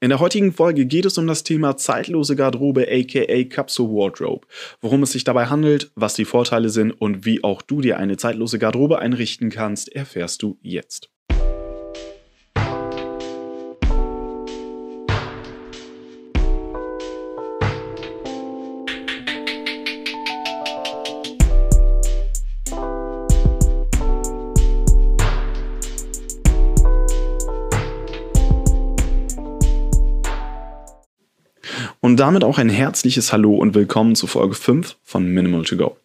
In der heutigen Folge geht es um das Thema zeitlose Garderobe aka Capsule Wardrobe, worum es sich dabei handelt, was die Vorteile sind und wie auch du dir eine zeitlose Garderobe einrichten kannst, erfährst du jetzt. Und damit auch ein herzliches Hallo und willkommen zu Folge 5 von Minimal to Go.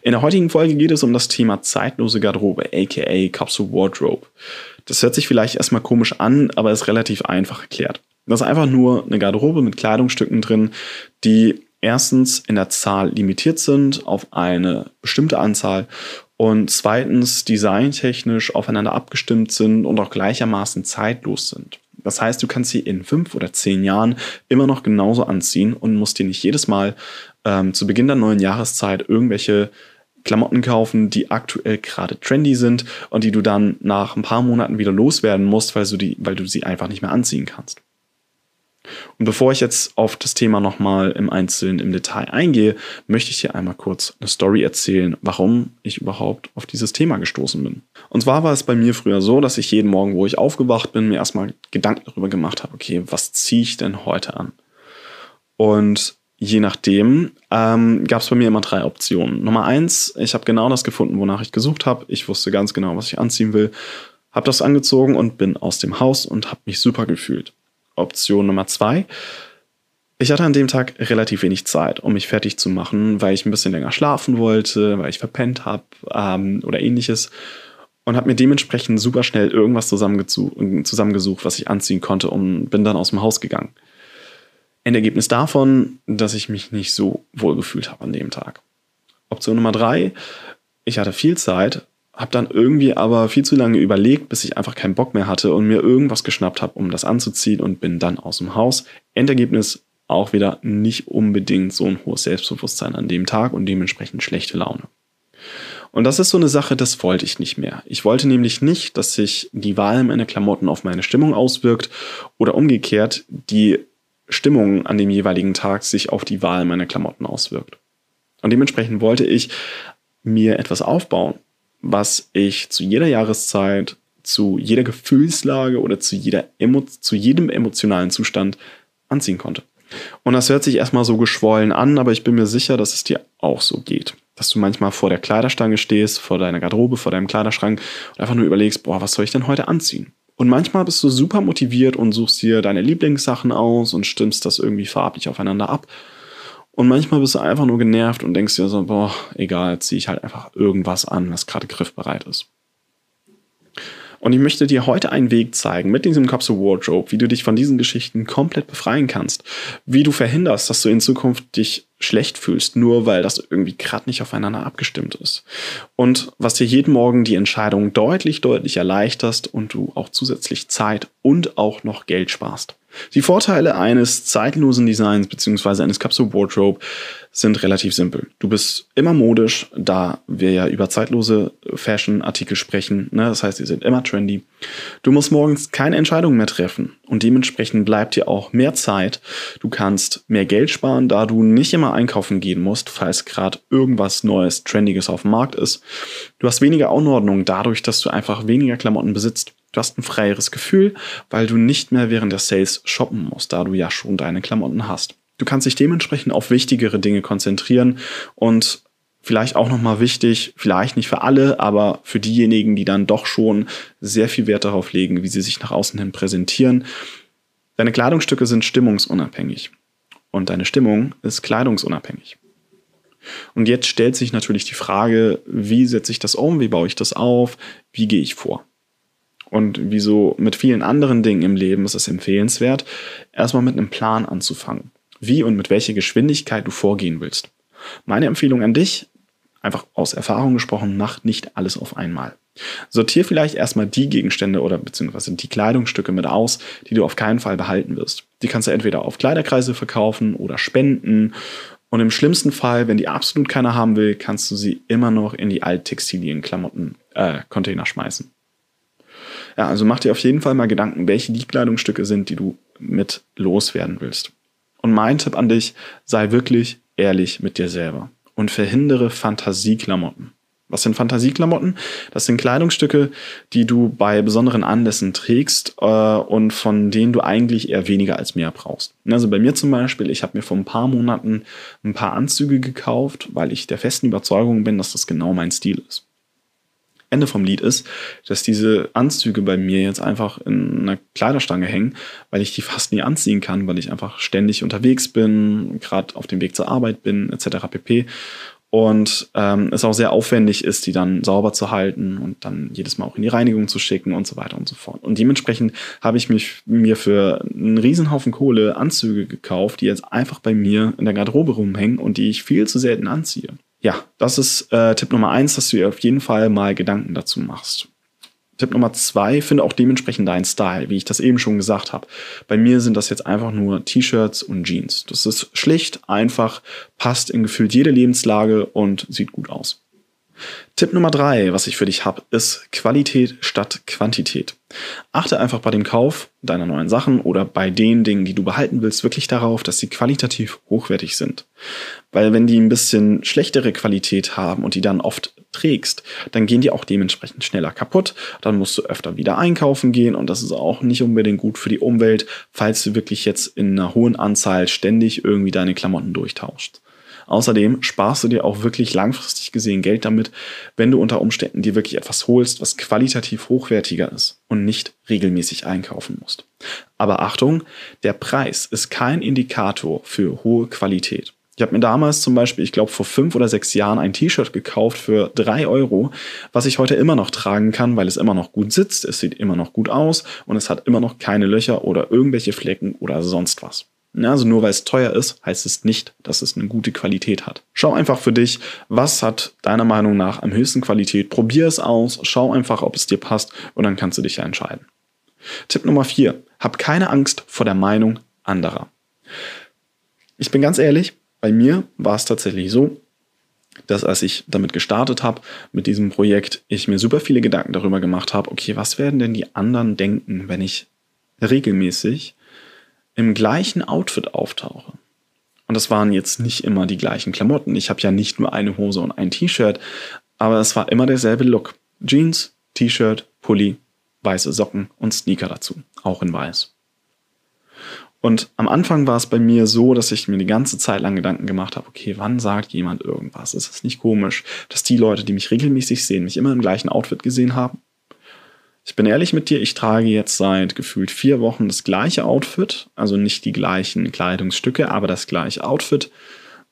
In der heutigen Folge geht es um das Thema zeitlose Garderobe, aka Capsule Wardrobe. Das hört sich vielleicht erstmal komisch an, aber ist relativ einfach erklärt. Das ist einfach nur eine Garderobe mit Kleidungsstücken drin, die erstens in der Zahl limitiert sind auf eine bestimmte Anzahl und zweitens designtechnisch aufeinander abgestimmt sind und auch gleichermaßen zeitlos sind. Das heißt, du kannst sie in fünf oder zehn Jahren immer noch genauso anziehen und musst dir nicht jedes Mal ähm, zu Beginn der neuen Jahreszeit irgendwelche Klamotten kaufen, die aktuell gerade trendy sind und die du dann nach ein paar Monaten wieder loswerden musst, weil du, die, weil du sie einfach nicht mehr anziehen kannst. Und bevor ich jetzt auf das Thema nochmal im Einzelnen im Detail eingehe, möchte ich dir einmal kurz eine Story erzählen, warum ich überhaupt auf dieses Thema gestoßen bin. Und zwar war es bei mir früher so, dass ich jeden Morgen, wo ich aufgewacht bin, mir erstmal Gedanken darüber gemacht habe, okay, was ziehe ich denn heute an? Und je nachdem ähm, gab es bei mir immer drei Optionen. Nummer eins, ich habe genau das gefunden, wonach ich gesucht habe. Ich wusste ganz genau, was ich anziehen will, habe das angezogen und bin aus dem Haus und habe mich super gefühlt. Option Nummer zwei. Ich hatte an dem Tag relativ wenig Zeit, um mich fertig zu machen, weil ich ein bisschen länger schlafen wollte, weil ich verpennt habe ähm, oder ähnliches und habe mir dementsprechend super schnell irgendwas zusammengesucht, was ich anziehen konnte und bin dann aus dem Haus gegangen. Endergebnis davon, dass ich mich nicht so wohl gefühlt habe an dem Tag. Option Nummer drei, ich hatte viel Zeit, habe dann irgendwie aber viel zu lange überlegt, bis ich einfach keinen Bock mehr hatte und mir irgendwas geschnappt habe, um das anzuziehen und bin dann aus dem Haus. Endergebnis auch wieder nicht unbedingt so ein hohes Selbstbewusstsein an dem Tag und dementsprechend schlechte Laune. Und das ist so eine Sache, das wollte ich nicht mehr. Ich wollte nämlich nicht, dass sich die Wahl meiner Klamotten auf meine Stimmung auswirkt oder umgekehrt die Stimmung an dem jeweiligen Tag sich auf die Wahl meiner Klamotten auswirkt. Und dementsprechend wollte ich mir etwas aufbauen, was ich zu jeder Jahreszeit, zu jeder Gefühlslage oder zu, jeder Emo zu jedem emotionalen Zustand anziehen konnte. Und das hört sich erstmal so geschwollen an, aber ich bin mir sicher, dass es dir auch so geht. Dass du manchmal vor der Kleiderstange stehst, vor deiner Garderobe, vor deinem Kleiderschrank und einfach nur überlegst, boah, was soll ich denn heute anziehen? Und manchmal bist du super motiviert und suchst dir deine Lieblingssachen aus und stimmst das irgendwie farblich aufeinander ab. Und manchmal bist du einfach nur genervt und denkst dir so, boah, egal, zieh ich halt einfach irgendwas an, was gerade griffbereit ist. Und ich möchte dir heute einen Weg zeigen mit diesem Capsule Wardrobe, wie du dich von diesen Geschichten komplett befreien kannst. Wie du verhinderst, dass du in Zukunft dich schlecht fühlst, nur weil das irgendwie gerade nicht aufeinander abgestimmt ist. Und was dir jeden Morgen die Entscheidung deutlich, deutlich erleichterst und du auch zusätzlich Zeit und auch noch Geld sparst. Die Vorteile eines zeitlosen Designs bzw. eines Capsule Wardrobe sind relativ simpel. Du bist immer modisch, da wir ja über zeitlose Fashion-Artikel sprechen. Ne? Das heißt, sie sind immer trendy. Du musst morgens keine Entscheidungen mehr treffen und dementsprechend bleibt dir auch mehr Zeit. Du kannst mehr Geld sparen, da du nicht immer einkaufen gehen musst, falls gerade irgendwas Neues, Trendiges auf dem Markt ist. Du hast weniger Anordnung dadurch, dass du einfach weniger Klamotten besitzt. Du hast ein freieres Gefühl, weil du nicht mehr während der Sales shoppen musst, da du ja schon deine Klamotten hast. Du kannst dich dementsprechend auf wichtigere Dinge konzentrieren und vielleicht auch nochmal wichtig, vielleicht nicht für alle, aber für diejenigen, die dann doch schon sehr viel Wert darauf legen, wie sie sich nach außen hin präsentieren. Deine Kleidungsstücke sind stimmungsunabhängig und deine Stimmung ist kleidungsunabhängig. Und jetzt stellt sich natürlich die Frage, wie setze ich das um, wie baue ich das auf, wie gehe ich vor? Und wie so mit vielen anderen Dingen im Leben ist es empfehlenswert, erstmal mit einem Plan anzufangen. Wie und mit welcher Geschwindigkeit du vorgehen willst. Meine Empfehlung an dich, einfach aus Erfahrung gesprochen, mach nicht alles auf einmal. Sortier vielleicht erstmal die Gegenstände oder beziehungsweise die Kleidungsstücke mit aus, die du auf keinen Fall behalten wirst. Die kannst du entweder auf Kleiderkreise verkaufen oder spenden. Und im schlimmsten Fall, wenn die absolut keiner haben will, kannst du sie immer noch in die Alttextilien-Klamotten äh, Container schmeißen. Ja, also mach dir auf jeden Fall mal Gedanken, welche die Kleidungsstücke sind, die du mit loswerden willst. Und mein Tipp an dich, sei wirklich ehrlich mit dir selber und verhindere Fantasieklamotten. Was sind Fantasieklamotten? Das sind Kleidungsstücke, die du bei besonderen Anlässen trägst äh, und von denen du eigentlich eher weniger als mehr brauchst. Also bei mir zum Beispiel, ich habe mir vor ein paar Monaten ein paar Anzüge gekauft, weil ich der festen Überzeugung bin, dass das genau mein Stil ist. Ende vom Lied ist, dass diese Anzüge bei mir jetzt einfach in einer Kleiderstange hängen, weil ich die fast nie anziehen kann, weil ich einfach ständig unterwegs bin, gerade auf dem Weg zur Arbeit bin, etc. pp und ähm, es auch sehr aufwendig ist, die dann sauber zu halten und dann jedes Mal auch in die Reinigung zu schicken und so weiter und so fort. Und dementsprechend habe ich mich mir für einen Riesenhaufen Kohle Anzüge gekauft, die jetzt einfach bei mir in der Garderobe rumhängen und die ich viel zu selten anziehe. Ja, das ist äh, Tipp Nummer eins, dass du dir auf jeden Fall mal Gedanken dazu machst. Tipp Nummer zwei, finde auch dementsprechend deinen Style, wie ich das eben schon gesagt habe. Bei mir sind das jetzt einfach nur T-Shirts und Jeans. Das ist schlicht, einfach, passt in gefühlt jede Lebenslage und sieht gut aus. Tipp Nummer drei, was ich für dich habe, ist Qualität statt Quantität. Achte einfach bei dem Kauf deiner neuen Sachen oder bei den Dingen, die du behalten willst, wirklich darauf, dass sie qualitativ hochwertig sind. Weil wenn die ein bisschen schlechtere Qualität haben und die dann oft trägst, dann gehen die auch dementsprechend schneller kaputt. Dann musst du öfter wieder einkaufen gehen und das ist auch nicht unbedingt gut für die Umwelt, falls du wirklich jetzt in einer hohen Anzahl ständig irgendwie deine Klamotten durchtauschst. Außerdem sparst du dir auch wirklich langfristig gesehen Geld damit, wenn du unter Umständen dir wirklich etwas holst, was qualitativ hochwertiger ist und nicht regelmäßig einkaufen musst. Aber Achtung, der Preis ist kein Indikator für hohe Qualität. Ich habe mir damals zum Beispiel, ich glaube vor fünf oder sechs Jahren ein T-Shirt gekauft für drei Euro, was ich heute immer noch tragen kann, weil es immer noch gut sitzt, es sieht immer noch gut aus und es hat immer noch keine Löcher oder irgendwelche Flecken oder sonst was. Also nur weil es teuer ist, heißt es nicht, dass es eine gute Qualität hat. Schau einfach für dich, was hat deiner Meinung nach am höchsten Qualität. Probier es aus, schau einfach, ob es dir passt und dann kannst du dich ja entscheiden. Tipp Nummer vier: Hab keine Angst vor der Meinung anderer. Ich bin ganz ehrlich, bei mir war es tatsächlich so, dass als ich damit gestartet habe, mit diesem Projekt, ich mir super viele Gedanken darüber gemacht habe, okay, was werden denn die anderen denken, wenn ich regelmäßig im gleichen Outfit auftauche. Und das waren jetzt nicht immer die gleichen Klamotten. Ich habe ja nicht nur eine Hose und ein T-Shirt, aber es war immer derselbe Look. Jeans, T-Shirt, Pulli, weiße Socken und Sneaker dazu, auch in weiß. Und am Anfang war es bei mir so, dass ich mir die ganze Zeit lang Gedanken gemacht habe, okay, wann sagt jemand irgendwas? Ist es nicht komisch, dass die Leute, die mich regelmäßig sehen, mich immer im gleichen Outfit gesehen haben? Ich bin ehrlich mit dir, ich trage jetzt seit gefühlt vier Wochen das gleiche Outfit, also nicht die gleichen Kleidungsstücke, aber das gleiche Outfit.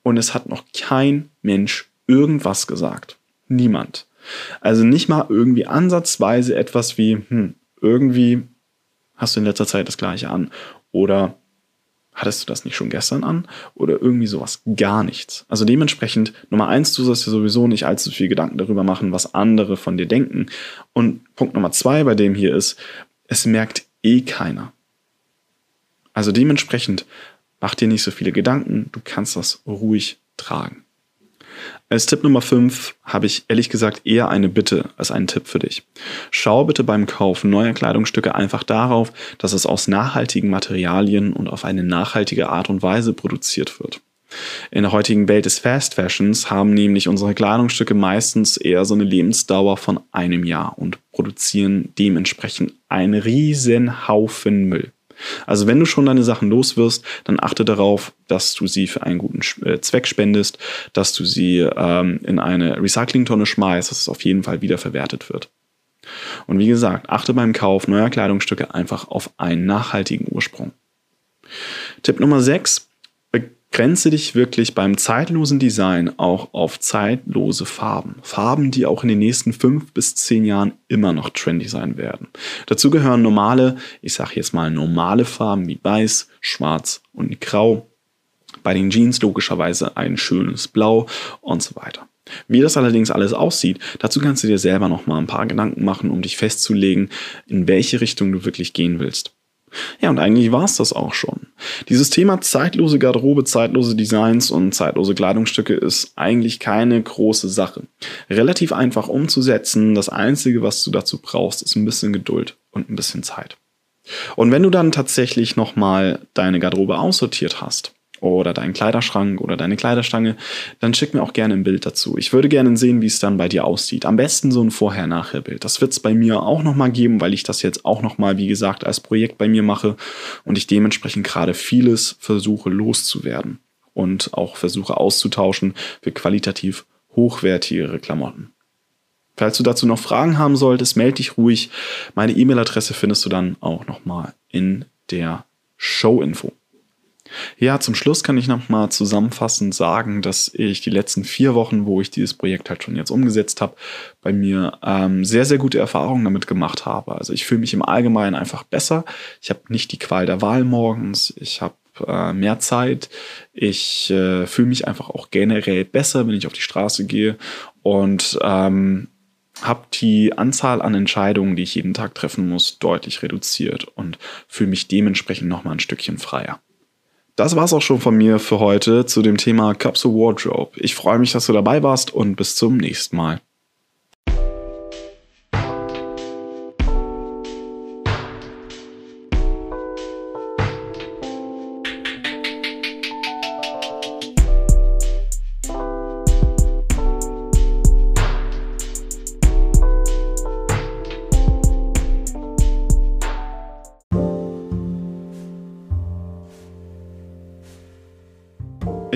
Und es hat noch kein Mensch irgendwas gesagt. Niemand. Also nicht mal irgendwie ansatzweise etwas wie, hm, irgendwie hast du in letzter Zeit das gleiche an. Oder Hattest du das nicht schon gestern an? Oder irgendwie sowas? Gar nichts. Also dementsprechend, Nummer eins, du sollst dir sowieso nicht allzu viel Gedanken darüber machen, was andere von dir denken. Und Punkt Nummer zwei bei dem hier ist, es merkt eh keiner. Also dementsprechend, mach dir nicht so viele Gedanken, du kannst das ruhig tragen. Als Tipp Nummer 5 habe ich ehrlich gesagt eher eine Bitte als einen Tipp für dich. Schau bitte beim Kauf neuer Kleidungsstücke einfach darauf, dass es aus nachhaltigen Materialien und auf eine nachhaltige Art und Weise produziert wird. In der heutigen Welt des Fast Fashions haben nämlich unsere Kleidungsstücke meistens eher so eine Lebensdauer von einem Jahr und produzieren dementsprechend einen riesen Haufen Müll. Also wenn du schon deine Sachen loswirst, dann achte darauf, dass du sie für einen guten äh, Zweck spendest, dass du sie ähm, in eine Recyclingtonne schmeißt, dass es auf jeden Fall wiederverwertet wird. Und wie gesagt, achte beim Kauf neuer Kleidungsstücke einfach auf einen nachhaltigen Ursprung. Tipp Nummer 6. Grenze dich wirklich beim zeitlosen Design auch auf zeitlose Farben. Farben, die auch in den nächsten fünf bis zehn Jahren immer noch trendy sein werden. Dazu gehören normale, ich sage jetzt mal normale Farben wie Weiß, Schwarz und Grau. Bei den Jeans logischerweise ein schönes Blau und so weiter. Wie das allerdings alles aussieht, dazu kannst du dir selber noch mal ein paar Gedanken machen, um dich festzulegen, in welche Richtung du wirklich gehen willst. Ja, und eigentlich war es das auch schon. Dieses Thema zeitlose Garderobe, zeitlose Designs und zeitlose Kleidungsstücke ist eigentlich keine große Sache. Relativ einfach umzusetzen. Das Einzige, was du dazu brauchst, ist ein bisschen Geduld und ein bisschen Zeit. Und wenn du dann tatsächlich nochmal deine Garderobe aussortiert hast, oder deinen Kleiderschrank oder deine Kleiderstange, dann schick mir auch gerne ein Bild dazu. Ich würde gerne sehen, wie es dann bei dir aussieht. Am besten so ein Vorher-Nachher-Bild. Das wird es bei mir auch nochmal geben, weil ich das jetzt auch nochmal, wie gesagt, als Projekt bei mir mache und ich dementsprechend gerade vieles versuche loszuwerden und auch versuche auszutauschen für qualitativ hochwertigere Klamotten. Falls du dazu noch Fragen haben solltest, melde dich ruhig. Meine E-Mail-Adresse findest du dann auch nochmal in der Show-Info. Ja, zum Schluss kann ich nochmal zusammenfassend sagen, dass ich die letzten vier Wochen, wo ich dieses Projekt halt schon jetzt umgesetzt habe, bei mir ähm, sehr, sehr gute Erfahrungen damit gemacht habe. Also ich fühle mich im Allgemeinen einfach besser. Ich habe nicht die Qual der Wahl morgens. Ich habe äh, mehr Zeit. Ich äh, fühle mich einfach auch generell besser, wenn ich auf die Straße gehe. Und ähm, habe die Anzahl an Entscheidungen, die ich jeden Tag treffen muss, deutlich reduziert und fühle mich dementsprechend nochmal ein Stückchen freier. Das war's auch schon von mir für heute zu dem Thema Capsule Wardrobe. Ich freue mich, dass du dabei warst und bis zum nächsten Mal.